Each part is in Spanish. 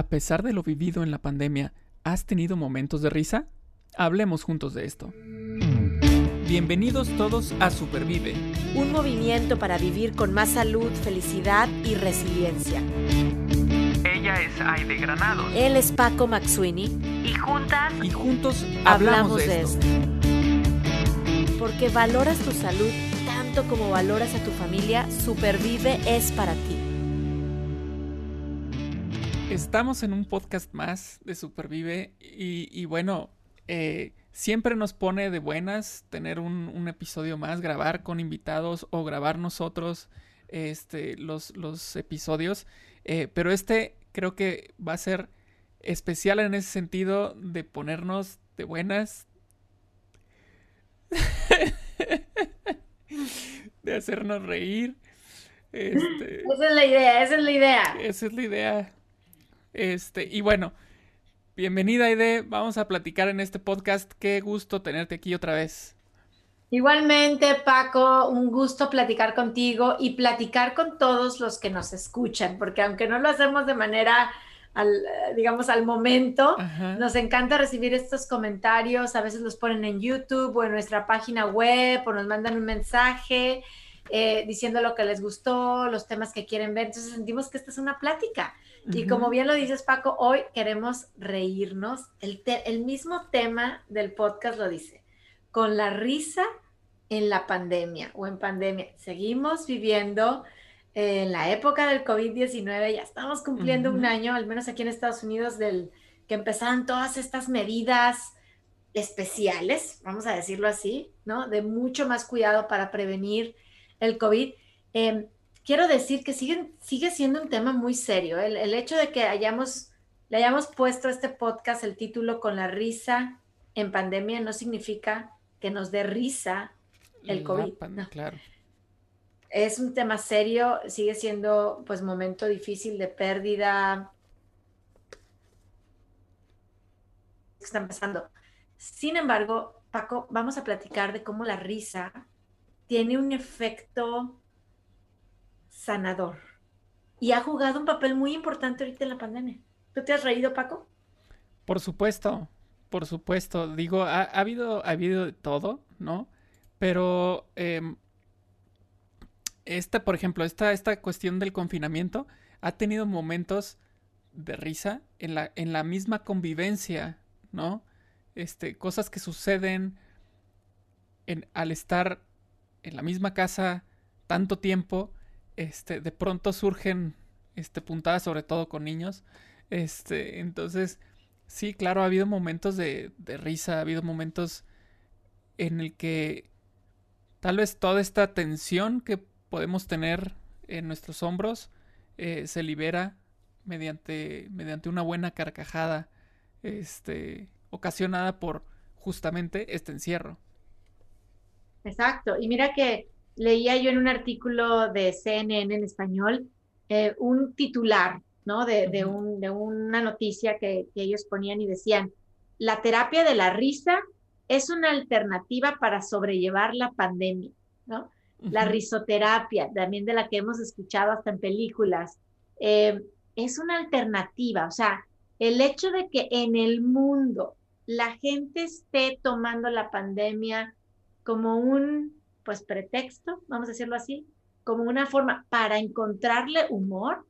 A pesar de lo vivido en la pandemia, ¿has tenido momentos de risa? Hablemos juntos de esto. Bienvenidos todos a Supervive. Un movimiento para vivir con más salud, felicidad y resiliencia. Ella es Aide Granados. Él es Paco Maxuini. Y juntas. Y juntos hablamos, de, esto. Porque valoras tu salud tanto como valoras a tu familia, Supervive es para ti. Estamos en un podcast más de Supervive y, bueno, eh, siempre nos pone de buenas tener un, episodio más, grabar con invitados o grabar nosotros este, los, los episodios. Eh, pero este creo que va a ser especial en ese sentido de ponernos de buenas. de hacernos reír. Este, esa es la idea, esa es la idea. Esa es la idea. Este, y bueno, bienvenida Aide, vamos a platicar en este podcast. Qué gusto tenerte aquí otra vez. Igualmente, Paco, un gusto platicar contigo y platicar con todos los que nos escuchan, porque aunque no lo hacemos de manera, digamos, al momento, nos encanta recibir estos comentarios, a veces los ponen en YouTube o en nuestra página web o nos mandan un mensaje eh, diciendo lo que les gustó, los temas que quieren ver, entonces sentimos que esta es una plática y como bien lo dices, Paco, hoy queremos reírnos. El, el mismo tema del podcast lo dice, con la risa en la pandemia o en pandemia. Seguimos viviendo en la época del COVID-19, ya estamos cumpliendo un año, al menos aquí en Estados Unidos, del que empezaron todas estas medidas especiales, vamos a decirlo así, ¿no? De mucho más cuidado para prevenir el COVID. Eh, quiero decir que sigue, sigue siendo un tema muy serio. El, el, hecho de que hayamos, le hayamos puesto a este podcast el título con la risa en pandemia no significa que nos dé risa el COVID. Claro. Es un tema serio, sigue siendo pues momento difícil de pérdida. Están pasando. Sin embargo, Paco, vamos a platicar de cómo la risa tiene un efecto sanador y ha jugado un papel muy importante ahorita en la pandemia. ¿Tú te has reído, Paco? Por supuesto, por supuesto. Digo, ha, habido, ha habido de todo, ¿no? Pero em, esta, por ejemplo, esta, esta cuestión del confinamiento ha tenido momentos de risa en la, en la misma convivencia, ¿no? Este, cosas que suceden en, al estar en la misma casa tanto tiempo este, de pronto surgen este, puntadas, sobre todo con niños. Este, entonces, sí, claro, ha habido momentos de, risa, ha habido momentos en el que tal vez toda esta tensión que podemos tener en nuestros hombros eh, se libera mediante, mediante una buena carcajada este, ocasionada por justamente este encierro. Exacto. Y mira que leía yo en un artículo de CNN en español eh, un titular, ¿no? De, un, de una noticia que, ellos ponían y decían, la terapia de la risa es una alternativa para sobrellevar la pandemia, ¿no? La risoterapia, también de la que hemos escuchado hasta en películas, eh, es una alternativa, o sea, el hecho de que en el mundo la gente esté tomando la pandemia como un pues pretexto, vamos a decirlo así, como una forma para encontrarle humor,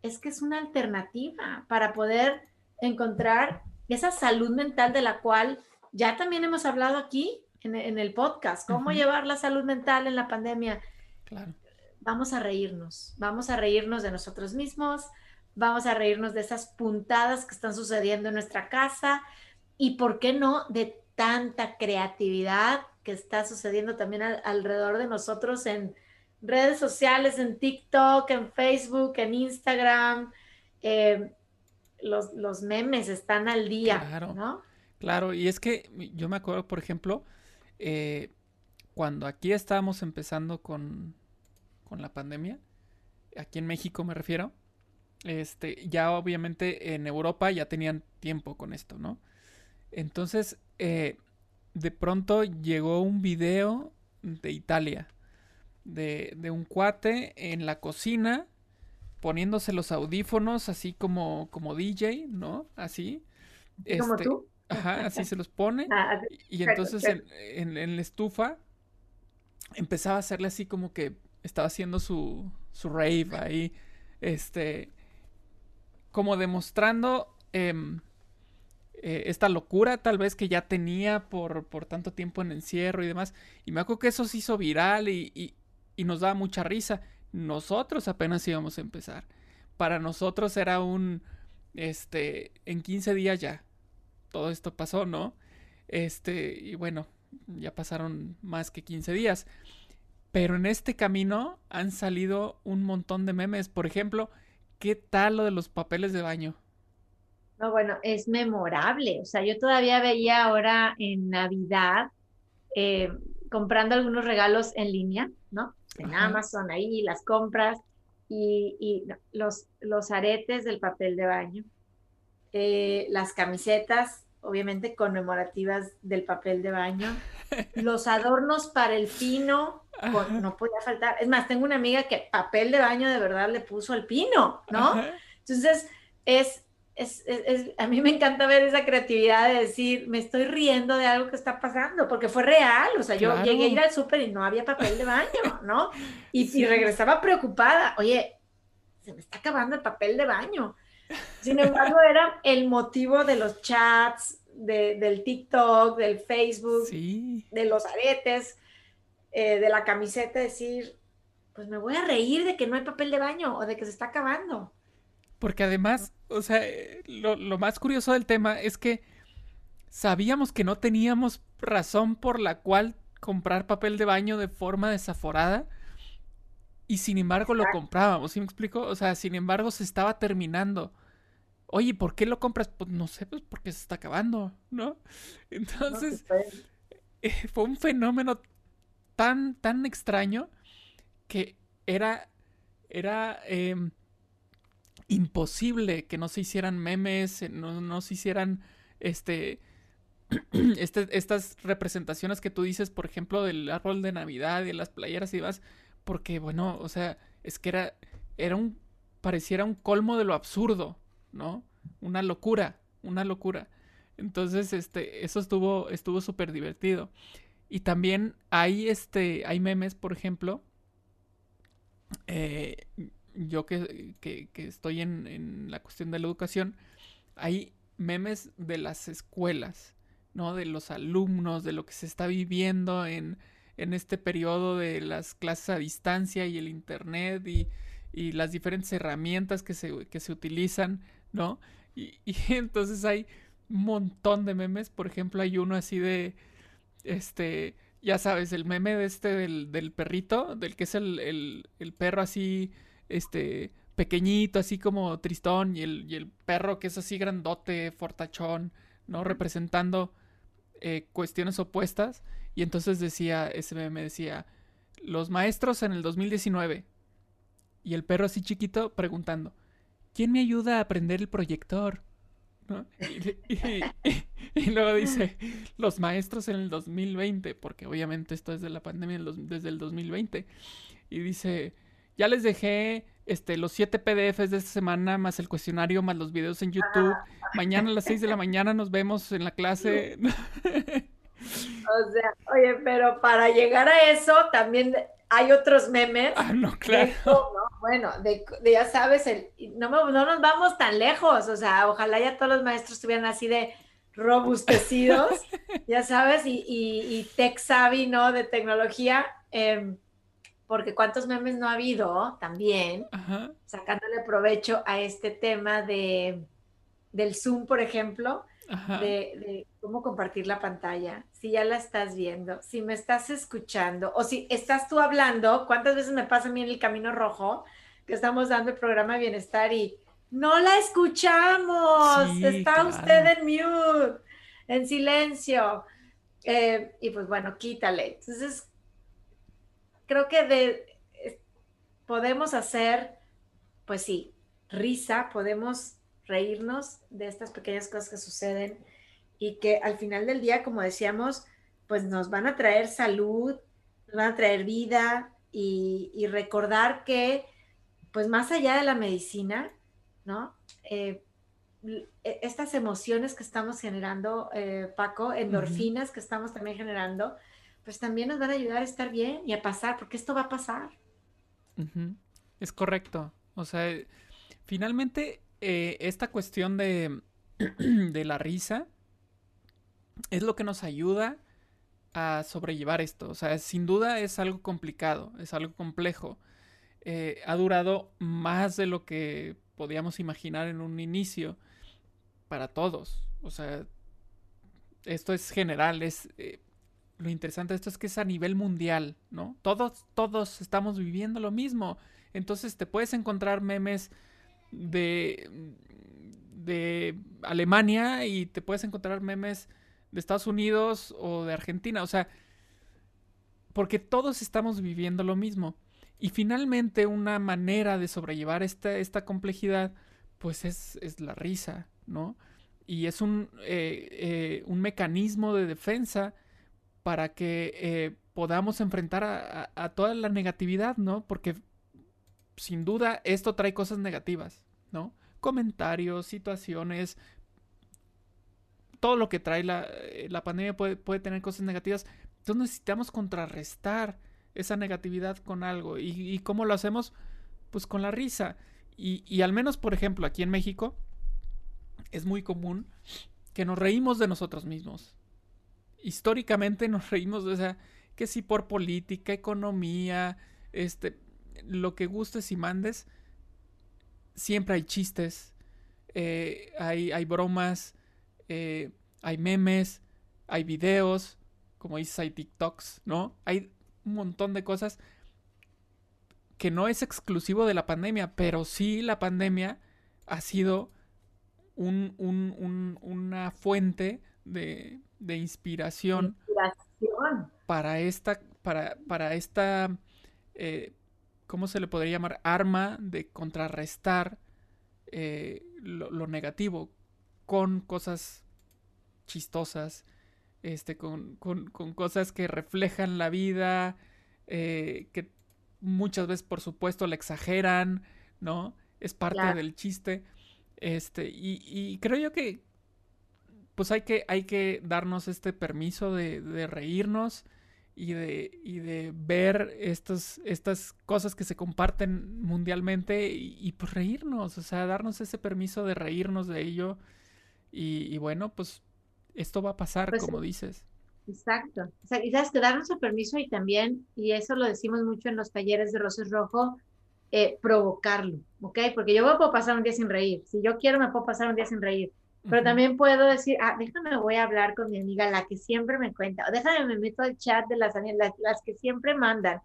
es que es una alternativa para poder encontrar esa salud mental de la cual ya también hemos hablado aquí en, el podcast, cómo llevar la salud mental en la pandemia. Claro. Vamos a reírnos, vamos a reírnos de nosotros mismos, vamos a reírnos de esas puntadas que están sucediendo en nuestra casa y, ¿por qué no?, de tanta creatividad que está sucediendo también alrededor de nosotros en redes sociales, en TikTok, en Facebook, en Instagram. Eh, los, memes están al día, claro, ¿no? Claro, y es que yo me acuerdo, por ejemplo, eh, cuando aquí estábamos empezando con, con la pandemia, aquí en México me refiero, este, ya obviamente en Europa ya tenían tiempo con esto, ¿no? Entonces, eh, de pronto llegó un video de Italia, de, un cuate en la cocina poniéndose los audífonos así como, como DJ, ¿no? Así. ¿Como este, tú? Ajá, así se los pone. Ah, y, entonces En, en, la estufa empezaba a hacerle así como que estaba haciendo su, su rave ahí. Este. Como demostrando em, eh, esta locura tal vez que ya tenía por, por, tanto tiempo en encierro y demás. Y me acuerdo que eso se hizo viral y, y, y nos daba mucha risa. Nosotros apenas íbamos a empezar. Para nosotros era un. Este. En 15 días ya todo esto pasó, ¿no? Este, y bueno, ya pasaron más que 15 días. Pero en este camino han salido un montón de memes. Por ejemplo, ¿qué tal lo de los papeles de baño? No, bueno, es memorable. O sea, yo todavía veía ahora en Navidad eh, comprando algunos regalos en línea, ¿no? En Amazon, ahí las compras y, los, los aretes del papel de baño, eh, las camisetas obviamente conmemorativas del papel de baño, los adornos para el pino, no podía faltar. Es más, tengo una amiga que papel de baño de verdad le puso al pino, ¿no? Entonces, es, es, a mí me encanta ver esa creatividad de decir, me estoy riendo de algo que está pasando, porque fue real, o sea, yo llegué a ir al súper y no había papel de baño, ¿no? Y, y regresaba preocupada, oye, se me está acabando el papel de baño. Sin embargo, era el motivo de los chats, del TikTok, del Facebook, de los aretes, eh, de la camiseta, decir, pues me voy a reír de que no hay papel de baño o de que se está acabando. Porque además, o sea, lo, lo más curioso del tema es que sabíamos que no teníamos razón por la cual comprar papel de baño de forma desaforada. Y sin embargo lo comprábamos, ¿sí me explico? O sea, sin embargo se estaba terminando. Oye, ¿por qué lo compras? Pues no sé, pues porque se está acabando, ¿no? Entonces, eh, fue un fenómeno tan, tan extraño que era, era em, imposible que no se hicieran memes, eh, no, no se hicieran, este, este, estas representaciones que tú dices, por ejemplo, del árbol de Navidad y las playeras y demás, porque, bueno, o sea, es que era, era un, pareciera un colmo de lo absurdo, ¿no? Una locura, una locura. Entonces, este, eso estuvo, estuvo súper divertido. Y también hay, este, hay memes, por ejemplo, eh, yo que, que, estoy en, en, la cuestión de la educación, hay memes de las escuelas, ¿no? De los alumnos, de lo que se está viviendo en, en este periodo de las clases a distancia y el internet y, y las diferentes herramientas que se, que se utilizan, ¿no? Y, entonces hay un montón de memes, por ejemplo, hay uno así de, este, ya sabes, el meme de este del, del perrito, del que es el, el, el, perro así, este, pequeñito, así como tristón, y el, y el perro que es así grandote, fortachón, ¿no? Representando eh, cuestiones opuestas. Y entonces decía, ese meme decía, los maestros en el 2019. Y el perro así chiquito preguntando, ¿quién me ayuda a aprender el proyector? Y, luego dice, los maestros en el 2020, porque obviamente esto es de la pandemia desde el 2020. Y dice, ya les dejé este, los siete PDFs de esta semana, más el cuestionario, más los videos en YouTube. Mañana a las 6 de la mañana nos vemos en la clase. O sea, oye, pero para llegar a eso también hay otros memes. Ah, no, claro. Bueno, de, ya sabes, el, no, no, nos vamos tan lejos, o sea, ojalá ya todos los maestros estuvieran así de robustecidos, ya sabes, y, y, tech savvy, ¿no? De tecnología, em, porque cuántos memes no ha habido también, sacándole provecho a este tema de, del Zoom, por ejemplo, de, cómo compartir la pantalla, si ya la estás viendo, si me estás escuchando o si estás tú hablando, ¿cuántas veces me pasa a mí en el camino rojo que estamos dando el programa de bienestar y no la escuchamos, está usted en mute, en silencio? Eh, y pues bueno, quítale. Entonces, creo que de, podemos hacer, pues sí, risa, podemos reírnos de estas pequeñas cosas que suceden y que al final del día, como decíamos, pues nos van a traer salud, nos van a traer vida y, recordar que pues más allá de la medicina, ¿no? Eh, e, estas emociones que estamos generando, eh, Paco, endorfinas que estamos también generando, pues también nos van a ayudar a estar bien y a pasar, porque esto va a pasar. Es correcto. O sea, finalmente, eh, esta cuestión de, de la risa es lo que nos ayuda a sobrellevar esto. O sea, sin duda es algo complicado, es algo complejo. Eh, ha durado más de lo que podíamos imaginar en un inicio para todos. O sea, esto es general, es eh, lo interesante de esto es que es a nivel mundial, ¿no? Todos, todos estamos viviendo lo mismo. Entonces te puedes encontrar memes de, de Alemania y te puedes encontrar memes de Estados Unidos o de Argentina. O sea, porque todos estamos viviendo lo mismo. Y finalmente una manera de sobrellevar esta, esta complejidad, pues es, es, la risa, ¿no? Y es un, eh, eh, un mecanismo de defensa para que eh, podamos enfrentar a, toda la negatividad, ¿no? Porque sin duda esto trae cosas negativas, ¿no? Comentarios, situaciones, todo lo que trae la, eh, pandemia puede, tener cosas negativas. Entonces necesitamos contrarrestar esa negatividad con algo. ¿Y, cómo lo hacemos? Pues con la risa. Y, y, al menos, por ejemplo, aquí en México es muy común que nos reímos de nosotros mismos históricamente nos reímos, o sea, que si por política, economía, este, lo que gustes y mandes, siempre hay chistes, eh, hay, hay, bromas, eh, hay memes, hay videos, como dices, hay TikToks, ¿no? Hay un montón de cosas que no es exclusivo de la pandemia, pero sí la pandemia ha sido un, un, una fuente de, de inspiración, para esta, para, para esta, eh, ¿cómo se le podría llamar? Arma de contrarrestar eh, lo, negativo con cosas chistosas, este, con, con, cosas que reflejan la vida, eh, que muchas veces, por supuesto, la exageran, ¿no? Es parte del chiste. Este, y, y creo yo que, pues hay que, hay que darnos este permiso de, reírnos y de, y de ver estas, estas cosas que se comparten mundialmente y, pues reírnos, o sea, darnos ese permiso de reírnos de ello y, bueno, pues esto va a pasar, pues como dices. Exacto. O sea, y sabes que darnos el permiso y también, y eso lo decimos mucho en los talleres de Roses Rojo, eh, provocarlo, ¿ok? Porque yo puedo pasar un día sin reír. Si yo quiero, me puedo pasar un día sin reír pero también puedo decir, ah, déjame, voy a hablar con mi amiga, la que siempre me cuenta, o déjame, me meto al chat de las, las, las que siempre mandan.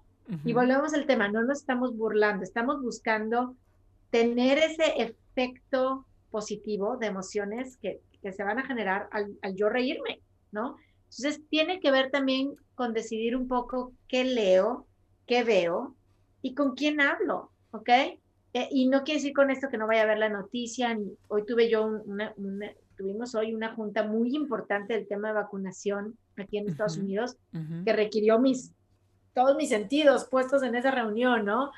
Y volvemos al tema, no nos estamos burlando, estamos buscando tener ese efecto positivo de emociones que, que se van a generar al, al, yo reírme, ¿no? Entonces, tiene que ver también con decidir un poco qué leo, qué veo y con quién hablo, ¿ok? Eh, y no quiere decir con esto que no vaya a ver la noticia. Hoy tuve yo una, tuvimos hoy una junta muy importante del tema de vacunación aquí en Estados Unidos, que requirió mis, todos mis sentidos puestos en esa reunión, ¿no?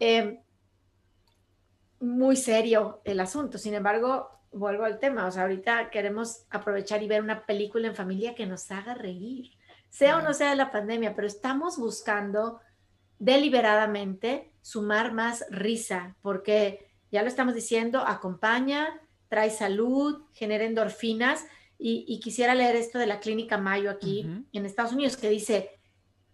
Em, muy serio el asunto. Sin embargo, vuelvo al tema. O sea, ahorita queremos aprovechar y ver una película en familia que nos haga reír, sea o no sea de la pandemia, pero estamos buscando deliberadamente sumar más risa, porque ya lo estamos diciendo, acompaña, trae salud, genera endorfinas. Y, quisiera leer esto de la Clínica Mayo aquí en Estados Unidos, que dice,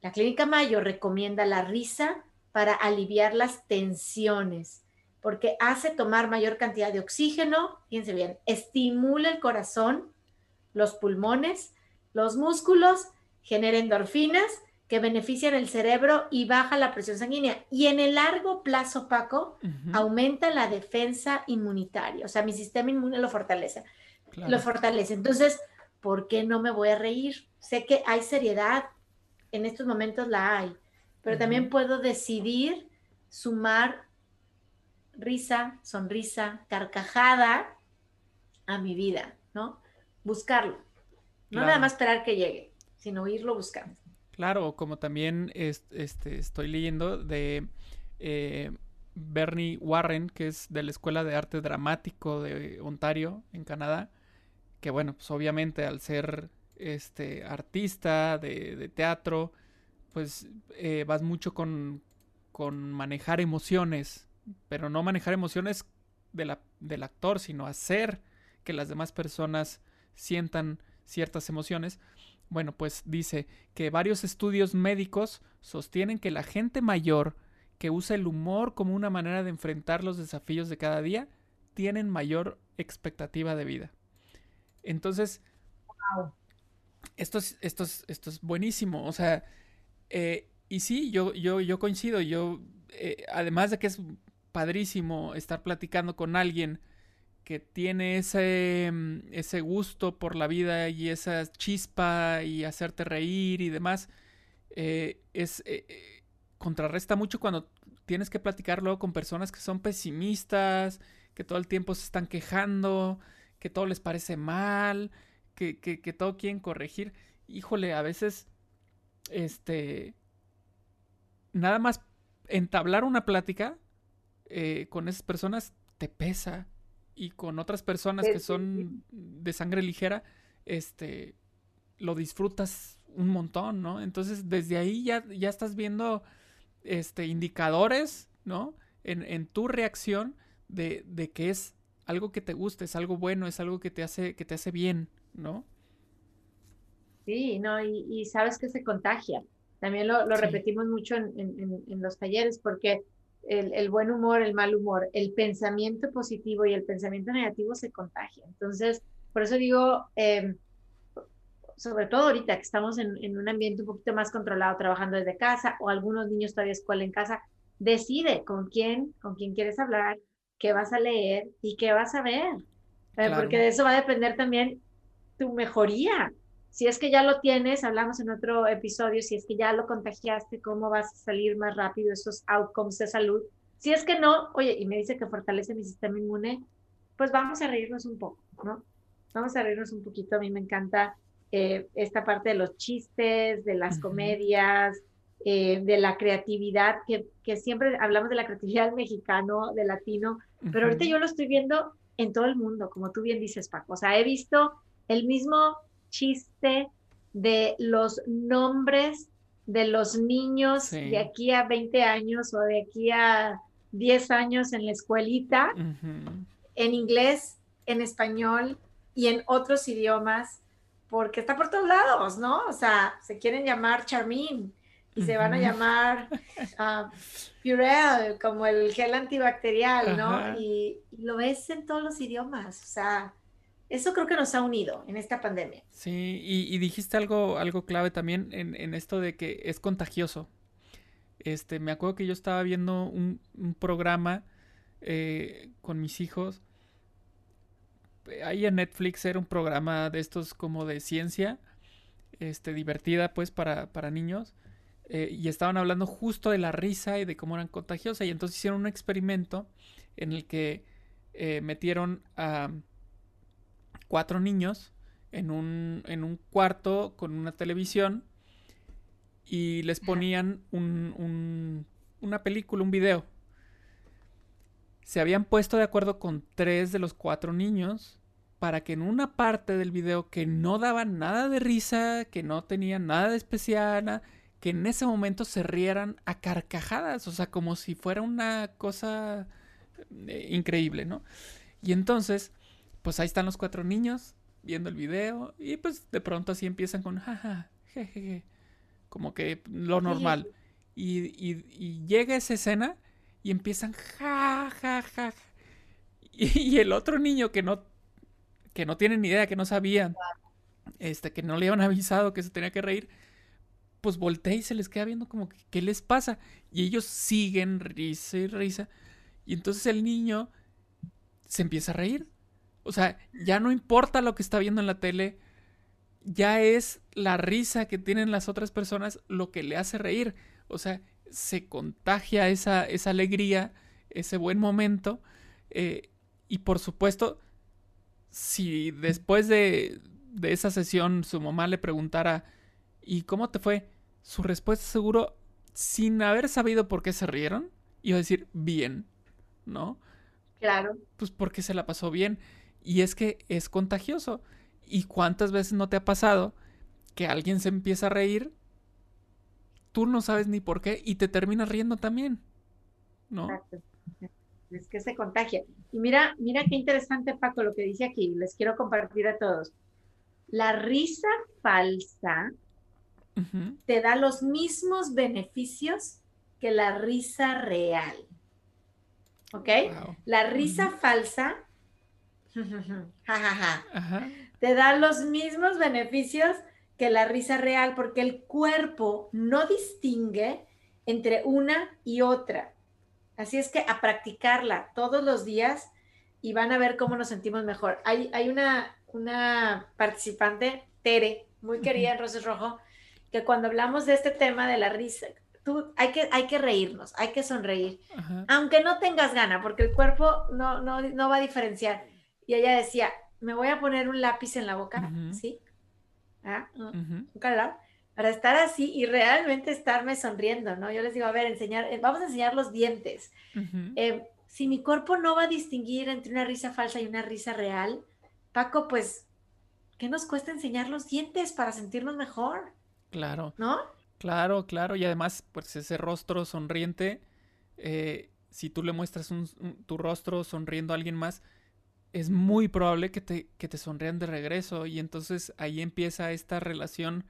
la Clínica Mayo recomienda la risa para aliviar las tensiones, porque hace tomar mayor cantidad de oxígeno, fíjense bien, estimula el corazón, los pulmones, los músculos, genera endorfinas que benefician el cerebro y baja la presión sanguínea. Y en el largo plazo, Paco, aumenta la defensa inmunitaria. O sea, mi sistema inmune lo fortalece. Lo fortalece. Entonces, ¿por qué no me voy a reír? Sé que hay seriedad, en estos momentos la hay, pero también puedo decidir sumar risa, sonrisa, carcajada a mi vida, ¿no? Buscarlo. No nada más esperar que llegue, sino irlo buscando. Claro, como también este, estoy leyendo de eh, Bernie Warren, que es de la Escuela de Arte Dramático de Ontario, en Canadá, que bueno, pues obviamente al ser este artista de, teatro, pues eh, vas mucho con, con manejar emociones, pero no manejar emociones del actor, sino hacer que las demás personas sientan ciertas emociones. Bueno, pues dice que varios estudios médicos sostienen que la gente mayor que usa el humor como una manera de enfrentar los desafíos de cada día tienen mayor expectativa de vida. Entonces, esto, es, esto, esto es buenísimo. O sea, eh, y sí, yo, yo, yo coincido. Yo, eh, además de que es padrísimo estar platicando con alguien que tiene ese, mm, ese gusto por la vida y esa chispa y hacerte reír y demás, eh, es eh, eh, contrarresta mucho cuando tienes que platicar luego con personas que son pesimistas, que todo el tiempo se están quejando, que todo les parece mal, que, que, todo quieren corregir. Híjole, a veces, este, nada más entablar una plática con esas personas te pesa y con otras personas que son de sangre ligera, este, lo disfrutas un montón, ¿no? Entonces, desde ahí ya, ya estás viendo, este, indicadores, ¿no? En, en tu reacción de, de, que es algo que te gusta, es algo bueno, es algo que te hace, que te hace bien, ¿no? Sí, no, y, sabes que se contagia. También lo, lo repetimos mucho en, en, en, los talleres, porque el, buen humor, el mal humor, el pensamiento positivo y el pensamiento negativo se contagian. Entonces, por eso digo, em, sobre todo ahorita que estamos en, un ambiente un poquito más controlado, trabajando desde casa, o algunos niños todavía escuela en casa, decide con quién, con quién quieres hablar, qué vas a leer y qué vas a ver. Eh, porque de eso va a depender también tu mejoría. Si es que ya lo tienes, hablamos en otro episodio, si es que ya lo contagiaste, cómo vas a salir más rápido esos outcomes de salud. Si es que no, oye, y me dice que fortalece mi sistema inmune, pues vamos a reírnos un poco, ¿no? Vamos a reírnos un poquito. A mí me encanta eh, esta parte de los chistes, de las comedias, eh, de la creatividad, que, que, siempre hablamos de la creatividad mexicano, de latino, pero ahorita yo lo estoy viendo en todo el mundo, como tú bien dices, Paco. O sea, he visto el mismo chiste de los nombres de los niños de aquí a 20 años o de aquí a 10 años en la escuelita, en inglés, en español y en otros idiomas, porque está por todos lados, ¿no? O sea, se quieren llamar Charmin y se van a llamar uh, Purell, como el gel antibacterial, ¿no? y, lo ves en todos los idiomas, o sea, eso creo que nos ha unido en esta pandemia. Sí, y, dijiste algo, algo clave también en, esto de que es contagioso. Este, me acuerdo que yo estaba viendo un, programa eh, con mis hijos. Ahí en Netflix era un programa de estos como de ciencia, este, divertida pues para, para niños. Eh, y estaban hablando justo de la risa y de cómo eran contagiosas. Y entonces hicieron un experimento en el que eh, metieron a cuatro niños en un, en un cuarto con una televisión y les ponían un, una película, un video. Se habían puesto de acuerdo con tres de los cuatro niños para que en una parte del video que no daba nada de risa, que no tenía nada de especial, que en ese momento se rieran a carcajadas, o sea, como si fuera una cosa eh, increíble, ¿no? Y entonces pues ahí están los cuatro niños viendo el video y pues de pronto así empiezan con jaja, jejeje, como que lo normal. Y, y, llega esa escena y empiezan ja, ja, ja. Y, el otro niño que no, que no tiene ni idea, que no sabía, este, que no le habían avisado que se tenía que reír, pues voltea y se les queda viendo como que, ¿qué les pasa? Y ellos siguen risa y risa. Y entonces el niño se empieza a reír o sea, ya no importa lo que está viendo en la tele, ya es la risa que tienen las otras personas lo que le hace reír. O sea, se contagia esa, esa alegría, ese buen momento. Eh, y por supuesto, si después de, de esa sesión su mamá le preguntara, ¿y cómo te fue? Su respuesta seguro, sin haber sabido por qué se rieron, iba a decir bien, ¿no? Claro. Pues porque se la pasó bien. Y es que es contagioso. ¿Y cuántas veces no te ha pasado que alguien se empieza a reír? Tú no sabes ni por qué y te terminas riendo también. ¿No? Exacto. Es que se contagia. Y mira, mira qué interesante, Paco, lo que dice aquí. Les quiero compartir a todos. La risa falsa te da los mismos beneficios que la risa real. ¿Ok? La risa falsa te da los mismos beneficios que la risa real porque el cuerpo no distingue entre una y otra. Así es que a practicarla todos los días y van a ver cómo nos sentimos mejor. Hay, hay una, una participante, Tere, muy querida en Roses Rojo, que cuando hablamos de este tema de la risa, tú, hay, que, hay que reírnos, hay que sonreír, aunque no tengas gana, porque el cuerpo no, no, no, va a diferenciar. Y ella decía, me voy a poner un lápiz en la boca, ¿sí? ¿Ah? Un calor para estar así y realmente estarme sonriendo, ¿no? Yo les digo, a ver, enseñar, eh, vamos a enseñar los dientes. Eh, si mi cuerpo no va a distinguir entre una risa falsa y una risa real, Paco, pues, ¿qué nos cuesta enseñar los dientes para sentirnos mejor? Claro. ¿No? Claro, claro. Y además, pues ese rostro sonriente, eh, si tú le muestras tu rostro sonriendo a alguien más, es muy probable que te, que te sonrían de regreso. Y entonces ahí empieza esta relación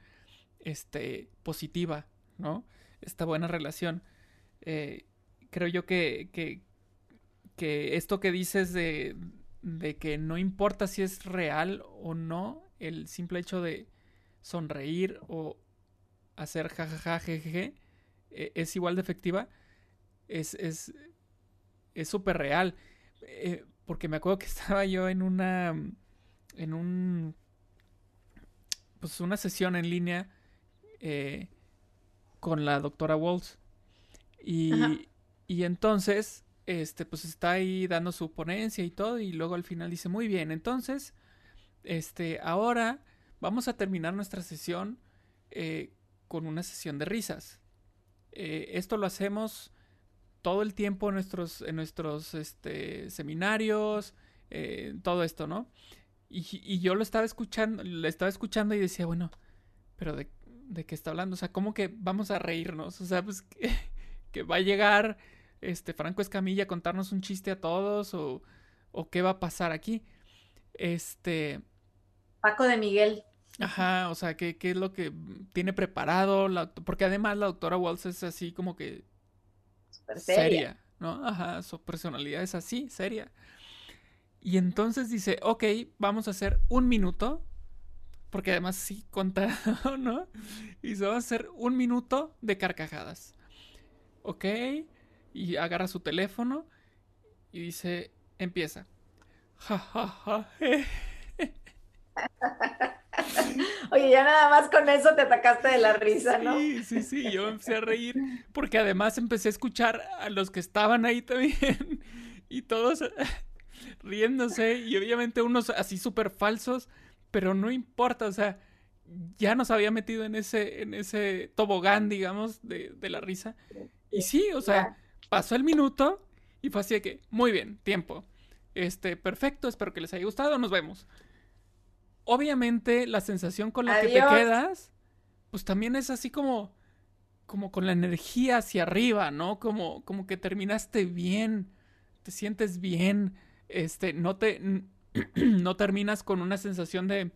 este, positiva, ¿no? Esta buena relación. Eh, creo yo que, que, que, esto que dices de, de que no importa si es real o no, el simple hecho de sonreír o hacer jajaja, jejeje, e, es igual de efectiva, es es súper real. Eh, porque me acuerdo que estaba yo en una en un pues una sesión en línea eh, con la doctora Walls. Y, y, entonces, este, pues está ahí dando su ponencia y todo, y luego al final dice, muy bien, entonces, este, ahora vamos a terminar nuestra sesión eh, con una sesión de risas. Eh, esto lo hacemos todo el tiempo en nuestros, en nuestros este, seminarios, todo esto, ¿no? Y, y, yo lo estaba escuchando, le estaba escuchando y decía, bueno, pero de, de qué está hablando. O sea, ¿cómo que vamos a reírnos? O sea, pues que, va a llegar este Franco Escamilla a contarnos un chiste a todos o, o qué va a pasar aquí. Este. Paco de Miguel. Ajá, o sea, ¿qué, qué es lo que tiene preparado? La, porque además la doctora Walsh es así como que... Seria. ¿no? Ajá, su personalidad es así, seria. Y entonces dice, ok, vamos a hacer un minuto porque además sí contado, ¿no? Y se va a hacer un minuto de carcajadas. ¿Ok? Y agarra su teléfono y dice, empieza. Oye, ya nada más con eso te atacaste de la risa, ¿no? Sí, sí, sí, yo empecé a reír porque además empecé a escuchar a los que estaban ahí también y todos riéndose y obviamente unos así súper falsos pero no importa, o sea, ya nos había metido en ese, en ese tobogán, digamos, de, de la risa. Y sí, o sea, pasó el minuto y fue así de que, muy bien, tiempo. Este, perfecto, espero que les haya gustado, nos vemos. Obviamente, la sensación con la que te quedas, pues también es así como, como con la energía hacia arriba, ¿no? Como, como que terminaste bien, te sientes bien, este, no te, no terminas con una sensación de,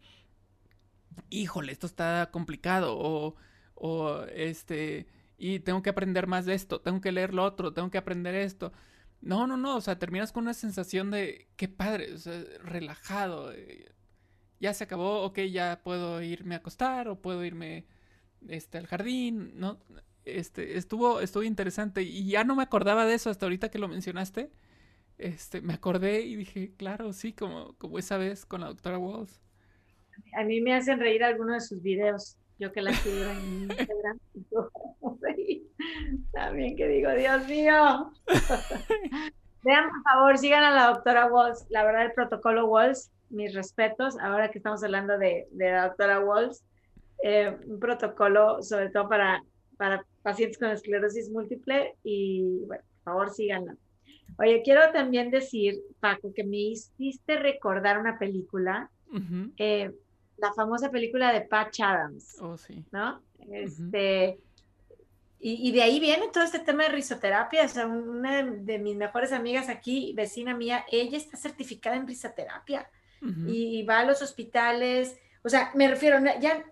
híjole, esto está complicado o, o este, y tengo que aprender más de esto, tengo que leer lo otro, tengo que aprender esto. No, no, no, o sea, terminas con una sensación de, qué padre, o sea, relajado. Eh, ya se acabó, ok, ya puedo irme a acostar o puedo irme este, al jardín, ¿no? Este, estuvo, estuvo interesante y ya no me acordaba de eso hasta ahorita que lo mencionaste este, me acordé y dije, claro, sí, como, como esa vez con la doctora Walls. A mí me hacen reír algunos de sus videos, yo que la sigo en Instagram. También que digo, Dios mío. Vean, por favor, sigan a la doctora Walls. La verdad, el protocolo Walls, mis respetos, ahora que estamos hablando de, de la doctora Walls, eh, un protocolo sobre todo para, para pacientes con esclerosis múltiple y bueno, Por favor, síganla. Oye, quiero también decir, Paco, que me hiciste recordar una película, eh, la famosa película de Patch Adams. Oh, sí. ¿No? Este, y, de ahí viene todo este tema de risoterapia. O sea, una de, mis mejores amigas aquí, vecina mía, ella está certificada en risoterapia y, va a los hospitales. O sea, me refiero, ya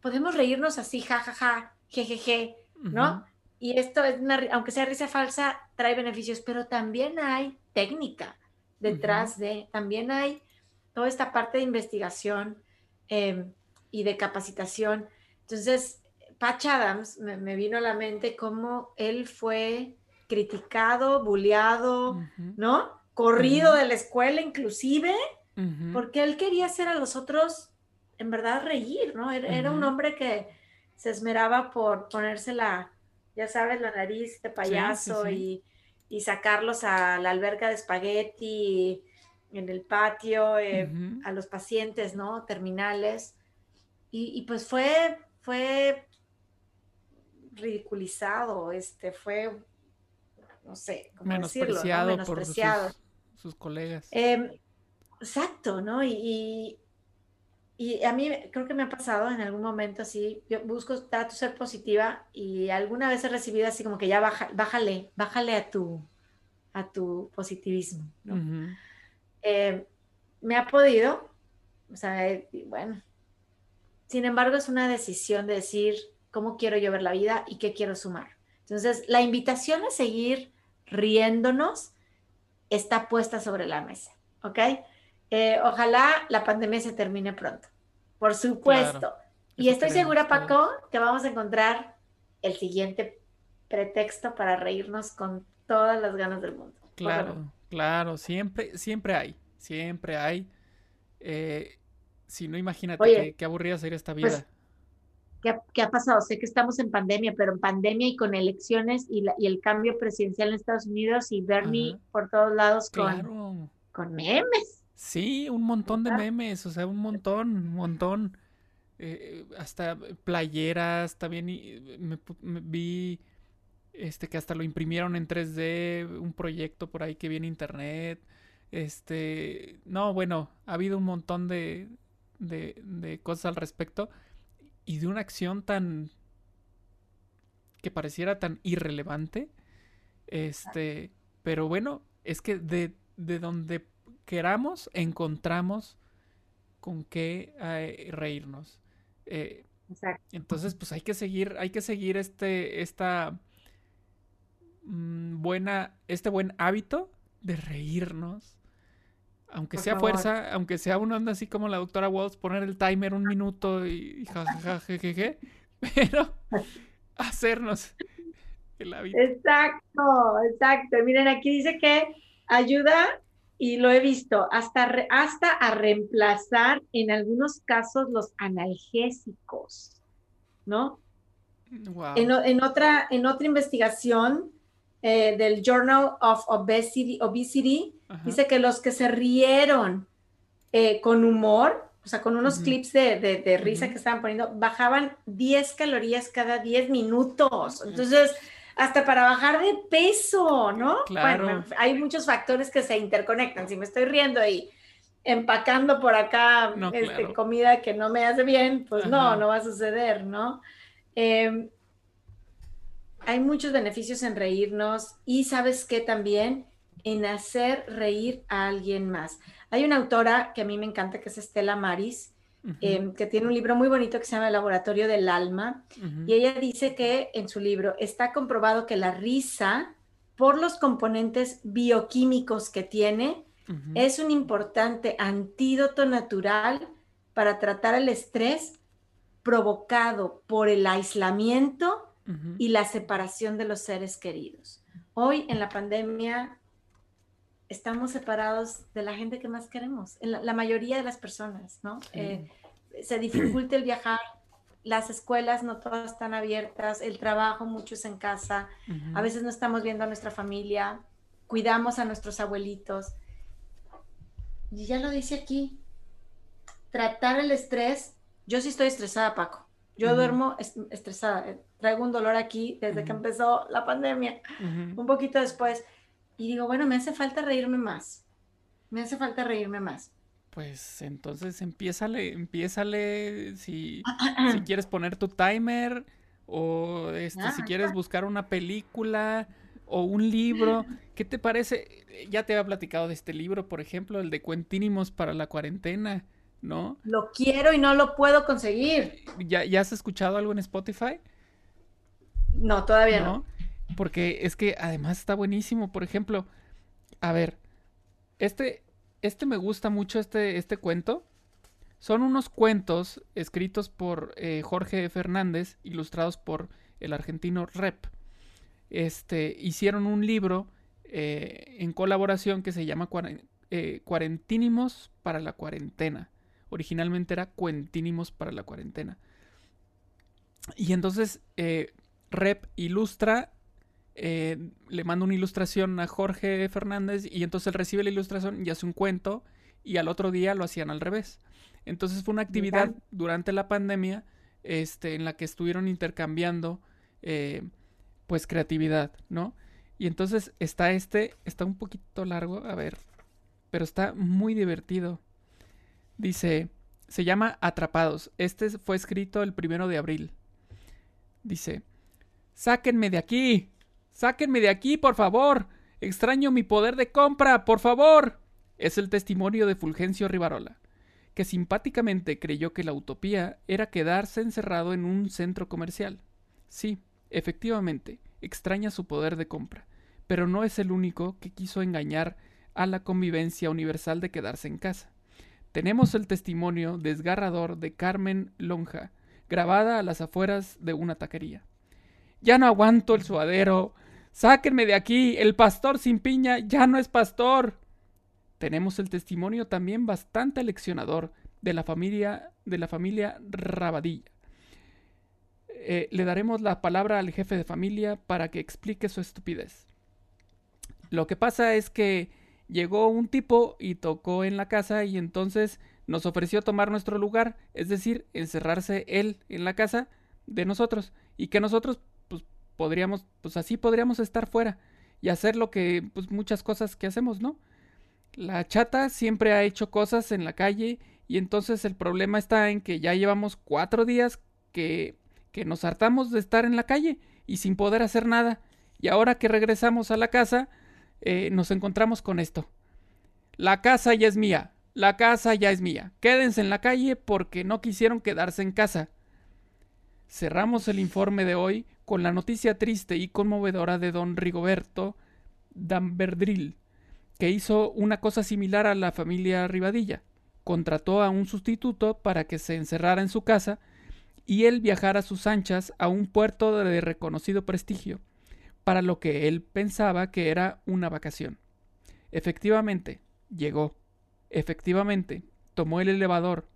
podemos reírnos así, jajaja, ja, jejeje, ¿no? Y esto, es aunque sea risa falsa, trae beneficios, pero también hay técnica detrás de, también hay toda esta parte de investigación em, y de capacitación. Entonces, Patch Adams me, vino a la mente cómo él fue criticado, bulleado, ¿no? Corrido de la escuela inclusive, porque él quería hacer a los otros, en verdad, reír, ¿no? Era, un hombre que se esmeraba por ponerse la, ya sabes, la nariz de payaso Y, sacarlos a la alberca de espagueti en el patio, eh, a los pacientes, ¿no? Terminales. Y, pues fue, fue ridiculizado, este, fue, no sé, cómo menospreciado, decirlo, Menospreciado. por sus, colegas. Em, exacto, ¿no? Y, y, a mí creo que me ha pasado en algún momento así, yo busco, trato de ser positiva y alguna vez he recibido así como que ya baja, bájale, bájale a tu, a tu positivismo, ¿no? Em, me ha podido, o sea, eh, bueno, sin embargo es una decisión de decir, cómo quiero yo ver la vida y qué quiero sumar. Entonces, la invitación a seguir riéndonos está puesta sobre la mesa, ¿ok? Eh, ojalá la pandemia se termine pronto, por supuesto. y estoy segura, Paco, que vamos a encontrar el siguiente pretexto para reírnos con todas las ganas del mundo. Claro, claro, siempre, siempre hay, siempre hay. Eh, si no, imagínate qué, aburrida sería esta pues, vida. ¿Qué, ha pasado? Sé que estamos en pandemia, pero en pandemia y con elecciones y, el cambio presidencial en Estados Unidos y Bernie por todos lados con, con memes. Sí, un montón de memes, o sea, un montón, un montón. Eh, hasta playeras, también me, vi este que hasta lo imprimieron en 3D, un proyecto por ahí que viene internet. Este, no, bueno, ha habido un montón de, de, de cosas al respecto y de una acción tan que pareciera tan irrelevante. Este, pero bueno, es que de, de donde queramos encontramos con qué eh, reírnos. Eh, entonces, pues hay que seguir, hay que seguir este, esta mm, buena, este buen hábito de reírnos aunque sea fuerza, aunque sea uno anda así como la doctora Walls, poner el timer un minuto y jajaja, pero hacernos el hábito. Exacto, exacto. Miren, aquí dice que ayuda, y lo he visto, hasta, hasta a reemplazar en algunos casos los analgésicos, ¿no? En, otra, en otra investigación eh, del Journal of Obesity, Obesity Dice que los que se rieron eh, con humor, o sea, con unos clips de, risa que estaban poniendo, bajaban 10 calorías cada 10 minutos. Entonces, hasta para bajar de peso, ¿no? Bueno, hay muchos factores que se interconectan. Si me estoy riendo y empacando por acá este, comida que no me hace bien, pues no, no va a suceder, ¿no? Em, hay muchos beneficios en reírnos y sabes qué también en hacer reír a alguien más. Hay una autora que a mí me encanta, que es Estela Maris, em, que tiene un libro muy bonito que se llama El Laboratorio del Alma, y ella dice que en su libro está comprobado que la risa, por los componentes bioquímicos que tiene, es un importante antídoto natural para tratar el estrés provocado por el aislamiento y la separación de los seres queridos. Hoy en la pandemia estamos separados de la gente que más queremos, la, mayoría de las personas, ¿no? Eh, se dificulta el viajar, las escuelas no todas están abiertas, el trabajo mucho es en casa, a veces no estamos viendo a nuestra familia, cuidamos a nuestros abuelitos. Y ya lo dice aquí, tratar el estrés, yo sí estoy estresada, Paco, yo duermo estresada, traigo un dolor aquí desde que empezó la pandemia, un poquito después. Y digo, bueno, me hace falta reírme más. Me hace falta reírme más. Pues entonces empiézale, empiézale si, si quieres poner tu timer o este, si quieres buscar una película o un libro. ¿Qué te parece? Ya te había platicado de este libro, por ejemplo, el de Cuentínimos para la cuarentena, ¿no? Lo quiero y no lo puedo conseguir. ¿Ya, ya has escuchado algo en Spotify? No, todavía no. Porque es que además está buenísimo. Por ejemplo, a ver, este, este me gusta mucho, este, este cuento. Son unos cuentos escritos por eh, Jorge Fernández, ilustrados por el argentino Rep. Este, hicieron un libro eh, en colaboración que se llama eh, Cuarentínimos para la cuarentena. Originalmente era Cuentínimos para la cuarentena. Y entonces Rep ilustra, eh, le manda una ilustración a Jorge Fernández y entonces él recibe la ilustración y hace un cuento y al otro día lo hacían al revés. Entonces fue una actividad durante la pandemia este, en la que estuvieron intercambiando eh, pues creatividad, ¿no? Y entonces está este, está un poquito largo, a ver, pero está muy divertido. Dice, se llama Atrapados. Este fue escrito el primero de abril. Dice, Sáquenme de aquí. Sáquenme de aquí, por favor. Extraño mi poder de compra, por favor. Es el testimonio de Fulgencio Rivarola, que simpáticamente creyó que la utopía era quedarse encerrado en un centro comercial. Sí, efectivamente, extraña su poder de compra, pero no es el único que quiso engañar a la convivencia universal de quedarse en casa. Tenemos el testimonio desgarrador de Carmen Lonja, grabada a las afueras de una taquería. Ya no aguanto el suadero. Sáquenme de aquí. El pastor sin piña ya no es pastor. Tenemos el testimonio también bastante leccionador de la familia de la familia Rabadilla. Eh, le daremos la palabra al jefe de familia para que explique su estupidez. Lo que pasa es que llegó un tipo y tocó en la casa y entonces nos ofreció tomar nuestro lugar, es decir, encerrarse él en la casa de nosotros y que nosotros podríamos, pues así podríamos estar fuera y hacer lo que, pues muchas cosas que hacemos, ¿no? La chata siempre ha hecho cosas en la calle y entonces el problema está en que ya llevamos cuatro días que, que nos hartamos de estar en la calle y sin poder hacer nada. Y ahora que regresamos a la casa, eh, nos encontramos con esto. La casa ya es mía, la casa ya es mía. Quédense en la calle porque no quisieron quedarse en casa. Cerramos el informe de hoy con la noticia triste y conmovedora de don Rigoberto Damberdril, que hizo una cosa similar a la familia Rivadilla. Contrató a un sustituto para que se encerrara en su casa y él viajara a sus anchas a un puerto de reconocido prestigio, para lo que él pensaba que era una vacación. Efectivamente, llegó. Efectivamente, tomó el elevador,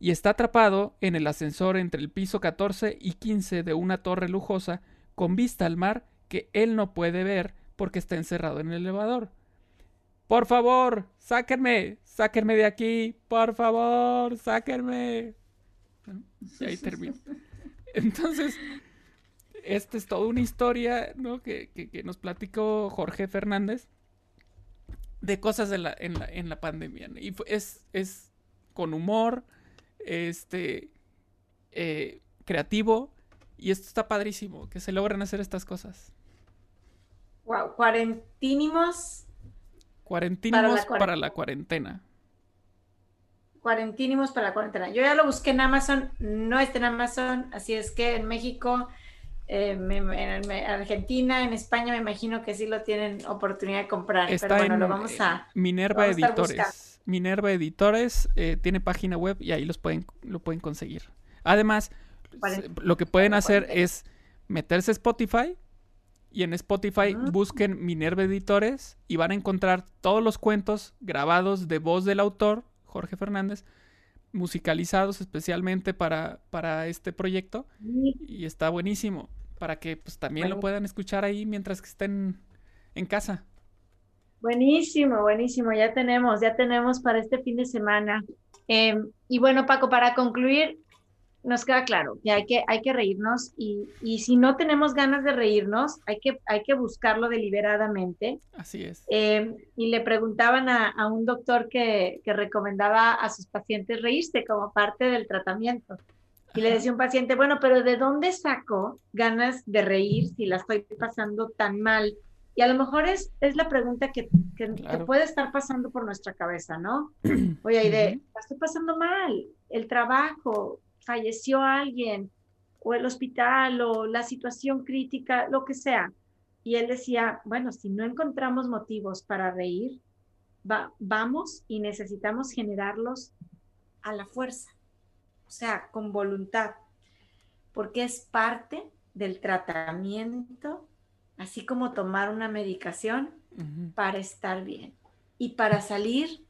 y está atrapado en el ascensor entre el piso 14 y 15 de una torre lujosa con vista al mar que él no puede ver porque está encerrado en el elevador. Por favor, sáquenme, sáquenme de aquí, por favor, sáquenme. Y ahí termino. Entonces, esta es toda una historia ¿no? que, nos platicó Jorge Fernández de cosas la, en, la, en la pandemia. Y es, es con humor, este, eh, creativo. Y esto está padrísimo, que se logren hacer estas cosas. Wow, cuarentínimos. Cuarentínimos para la, cuarentena. Cuarentínimos para la cuarentena. Yo ya lo busqué en Amazon, no está en Amazon, así es que en México, eh, en Argentina, en España, me imagino que sí lo tienen oportunidad de comprar. Está pero bueno, lo vamos a. Minerva Editores. Minerva Editores eh, tiene página web y ahí los pueden, lo pueden conseguir. Además, lo que pueden hacer es meterse a Spotify y en Spotify busquen Minerva Editores y van a encontrar todos los cuentos grabados de voz del autor, Jorge Fernández, musicalizados especialmente para, para este proyecto. Y está buenísimo para que pues también lo puedan escuchar ahí mientras que estén en casa. Buenísimo, buenísimo. Ya tenemos, ya tenemos para este fin de semana. Em, y bueno, Paco, para concluir, nos queda claro que hay que, hay que reírnos y, si no tenemos ganas de reírnos, hay que, hay que buscarlo deliberadamente. Así es. Eh, y le preguntaban a, un doctor que, recomendaba a sus pacientes reírse como parte del tratamiento. Y le decía un paciente, bueno, pero ¿de dónde sacó ganas de reír si la estoy pasando tan mal? Y a lo mejor es, es la pregunta que, puede estar pasando por nuestra cabeza, ¿no? Oye, de, la estoy pasando mal, el trabajo, falleció alguien, o el hospital, o la situación crítica, lo que sea. Y él decía, bueno, si no encontramos motivos para reír, vamos y necesitamos generarlos a la fuerza, o sea, con voluntad, porque es parte del tratamiento, así como tomar una medicación para estar bien y para salir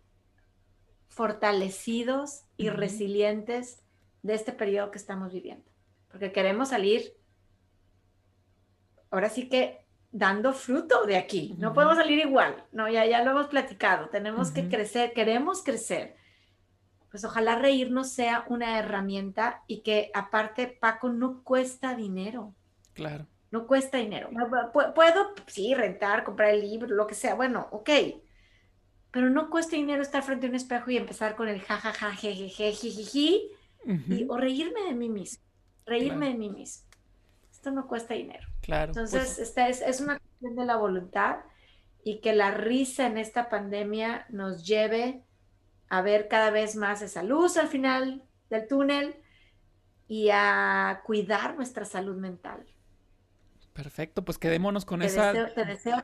fortalecidos y resilientes de este periodo que estamos viviendo, porque queremos salir, ahora sí que dando fruto de aquí, no podemos salir igual, no, ya, ya lo hemos platicado, tenemos que crecer, queremos crecer. Pues ojalá reírnos sea una herramienta y que aparte, Paco, no cuesta dinero. Claro. No cuesta dinero. Puedo, sí, rentar, comprar el libro, lo que sea, bueno, ok. Pero no cuesta dinero estar frente a un espejo y empezar con el jajaja, jejeje, jijiji, o reírme de mí mismo, reírme de mí mismo. Esto no cuesta dinero. Claro. Entonces, pues esta es, es una cuestión de la voluntad y que la risa en esta pandemia nos lleve a ver cada vez más esa luz al final del túnel y a cuidar nuestra salud mental. Perfecto, pues quedémonos con esa. te deseo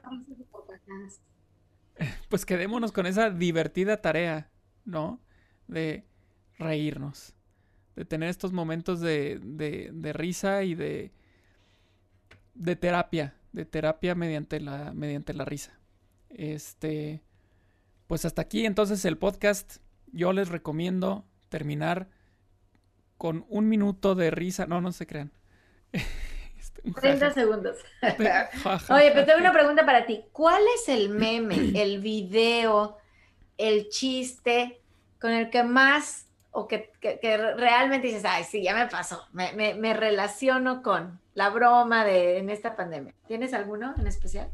pues quedémonos con esa divertida tarea, ¿no? De reírnos de tener estos momentos de, de, risa y de, de terapia, de terapia mediante la, mediante la risa. Este, pues hasta aquí entonces el podcast. Yo les recomiendo terminar con un minuto de risa. No, no se crean. 30 este, segundos. Oye, pero tengo una pregunta para ti. ¿Cuál es el meme, el video, el chiste con el que más o que, realmente dices, ay, sí, ya me pasó, me, relaciono con la broma de en esta pandemia. ¿Tienes alguno en especial?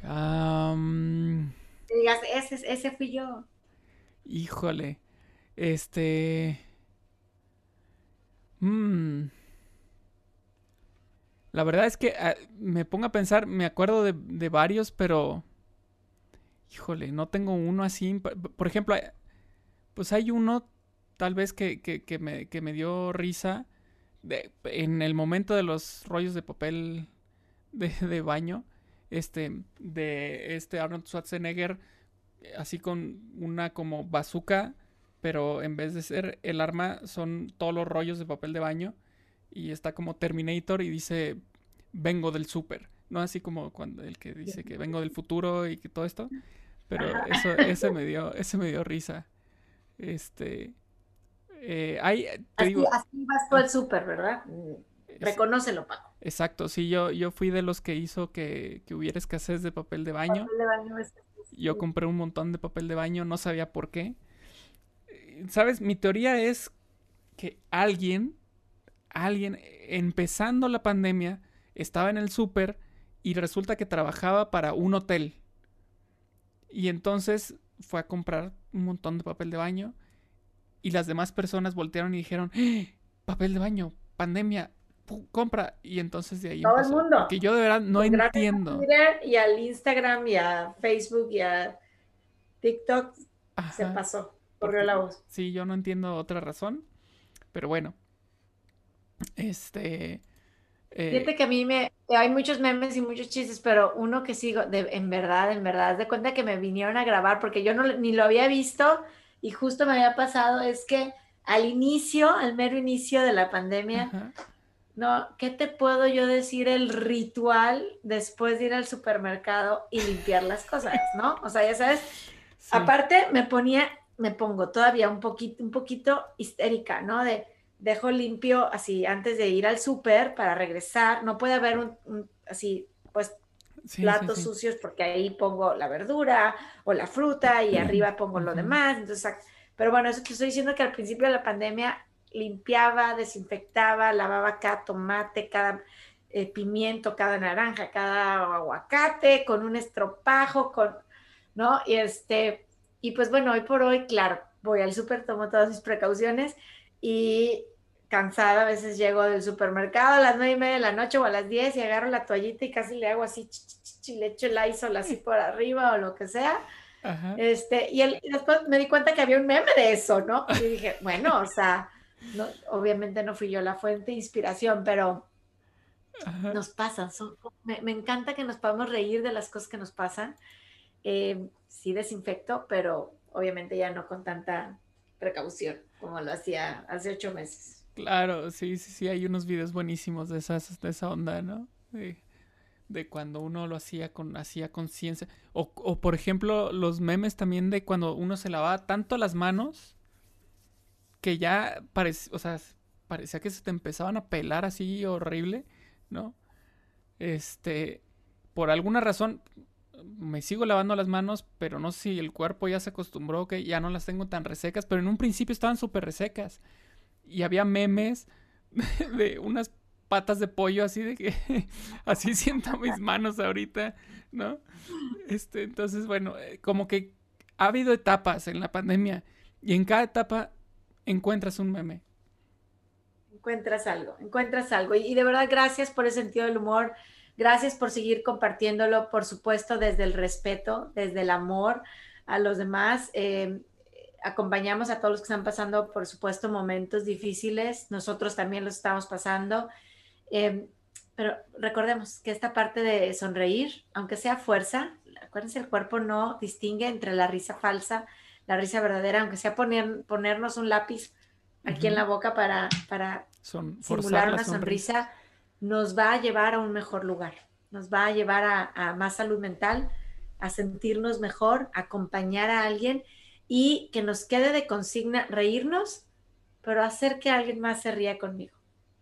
Que digas, ese, ese fui yo. Híjole, este... Mm, la verdad es que ah, me pongo a pensar, me acuerdo de, de, varios, pero... Híjole, no tengo uno así. Por ejemplo, pues hay uno tal vez que, que, me, que me, dio risa en el momento de los rollos de papel de, baño, este, de este Arnold Schwarzenegger, así con una como bazooka, pero en vez de ser el arma son todos los rollos de papel de baño y está como Terminator y dice vengo del súper, no así como cuando el que dice que vengo del futuro y que todo esto, pero eso ese me dio ese me dio risa. Este, eh, hay, así, vas tú al súper, ¿verdad? Mm, reconócelo, Paco. Exacto, sí, yo, yo fui de los que hizo que, hubiera escasez de papel de baño. yo compré un montón de papel de baño, no sabía por qué. Eh, ¿Sabes? Mi teoría es que alguien, alguien, empezando la pandemia, estaba en el súper y resulta que trabajaba para un hotel. Y entonces fue a comprar un montón de papel de baño y las demás personas voltearon y dijeron, ¡Ah! papel de baño, pandemia, compra. Y entonces de ahí... Todo el mundo. Que yo de verdad no entiendo. y al Instagram y a Facebook y a TikTok se pasó, corrió la voz. Sí, yo no entiendo otra razón, pero bueno. Este... Eh, Fíjate que a mí me, hay muchos memes y muchos chistes, pero uno que sigo, de, en verdad, en verdad, de cuenta que me vinieron a grabar porque yo no, ni lo había visto y justo me había pasado es que al inicio, al mero inicio de la pandemia, no, ¿qué te puedo yo decir el ritual después de ir al supermercado y limpiar las cosas, no? O sea, ya sabes, aparte me ponía, me pongo todavía un poquito, un poquito histérica, ¿no? De dejo limpio así antes de ir al súper para regresar, no puede haber un, así, pues platos sucios porque ahí pongo la verdura o la fruta y arriba pongo lo demás. Entonces, pero bueno, eso te estoy diciendo que al principio de la pandemia limpiaba, desinfectaba, lavaba cada tomate, cada eh, pimiento, cada naranja, cada aguacate, con un estropajo, con, ¿no? Y este, y pues bueno, hoy por hoy, claro, voy al súper, tomo todas mis precauciones y cansada, a veces llego del supermercado a las nueve y media de la noche o a las diez y agarro la toallita y casi le hago así, le echo el isol así por arriba o lo que sea. Este, y, y, después me di cuenta que había un meme de eso, ¿no? Y dije, bueno, o sea, no, obviamente no fui yo la fuente de inspiración, pero nos pasan. me, me, encanta que nos podamos reír de las cosas que nos pasan. Eh, sí desinfecto, pero obviamente ya no con tanta precaución como lo hacía hace ocho meses. Claro, sí, sí, sí, hay unos videos buenísimos de, esas, de esa onda, ¿no? De, cuando uno lo hacía con hacía conciencia. O, o, por ejemplo, los memes también de cuando uno se lavaba tanto las manos que ya parecía, o sea, parecía que se te empezaban a pelar así horrible, ¿no? Este, por alguna razón, me sigo lavando las manos, pero no sé si el cuerpo ya se acostumbró que ya no las tengo tan resecas, pero en un principio estaban súper resecas. Y había memes de unas patas de pollo así de que así siento mis manos ahorita, ¿no? Este, entonces, bueno, eh, como que ha habido etapas en la pandemia y en cada etapa encuentras un meme. Encuentras algo, encuentras algo. Y, y de verdad, gracias por el sentido del humor Gracias por seguir compartiéndolo, por supuesto, desde el respeto, desde el amor a los demás. Eh, acompañamos a todos los que están pasando, por supuesto, momentos difíciles. Nosotros también los estamos pasando. Eh, pero recordemos que esta parte de sonreír, aunque sea fuerza, acuérdense, el cuerpo no distingue entre la risa falsa, la risa verdadera, aunque sea poner, ponernos un lápiz aquí en la boca para, para simular una sonrisa nos va a llevar a un mejor lugar, nos va a llevar a, más salud mental, a sentirnos mejor, acompañar a alguien y que nos quede de consigna reírnos, pero hacer que alguien más se ría conmigo.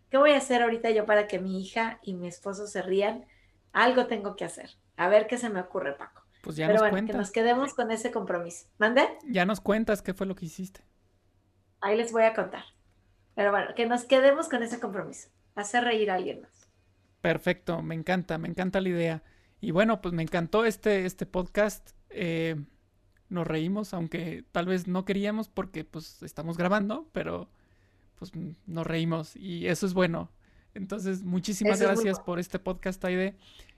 ¿Qué voy a hacer ahorita yo para que mi hija y mi esposo se rían? Algo tengo que hacer. A ver qué se me ocurre, Paco. Pues ya Pero nos bueno, que nos quedemos con ese compromiso. ¿Mande? Ya nos cuentas qué fue lo que hiciste. Ahí les voy a contar. Pero bueno, que nos quedemos con ese compromiso hacer reír a alguien más. Perfecto, me encanta, me encanta la idea. Y bueno, pues me encantó este, este podcast. Eh, nos reímos, aunque tal vez no queríamos porque pues estamos grabando, pero pues nos reímos y eso es bueno. Entonces, muchísimas gracias por este podcast, Aide.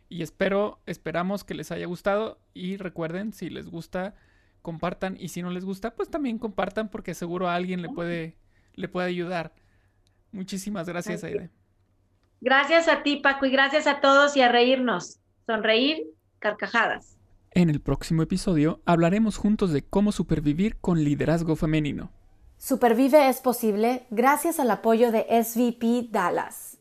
Y espero, esperamos que les haya gustado. Y recuerden, si les gusta, compartan. Y si no les gusta, pues también compartan porque seguro a alguien le puede, le puede ayudar. Muchísimas gracias, Aide. Gracias a ti, Paco, y gracias a todos y a reírnos. Sonreír, carcajadas. En el próximo episodio hablaremos juntos de cómo supervivir con liderazgo femenino. Supervive es posible gracias al apoyo de SVP Dallas.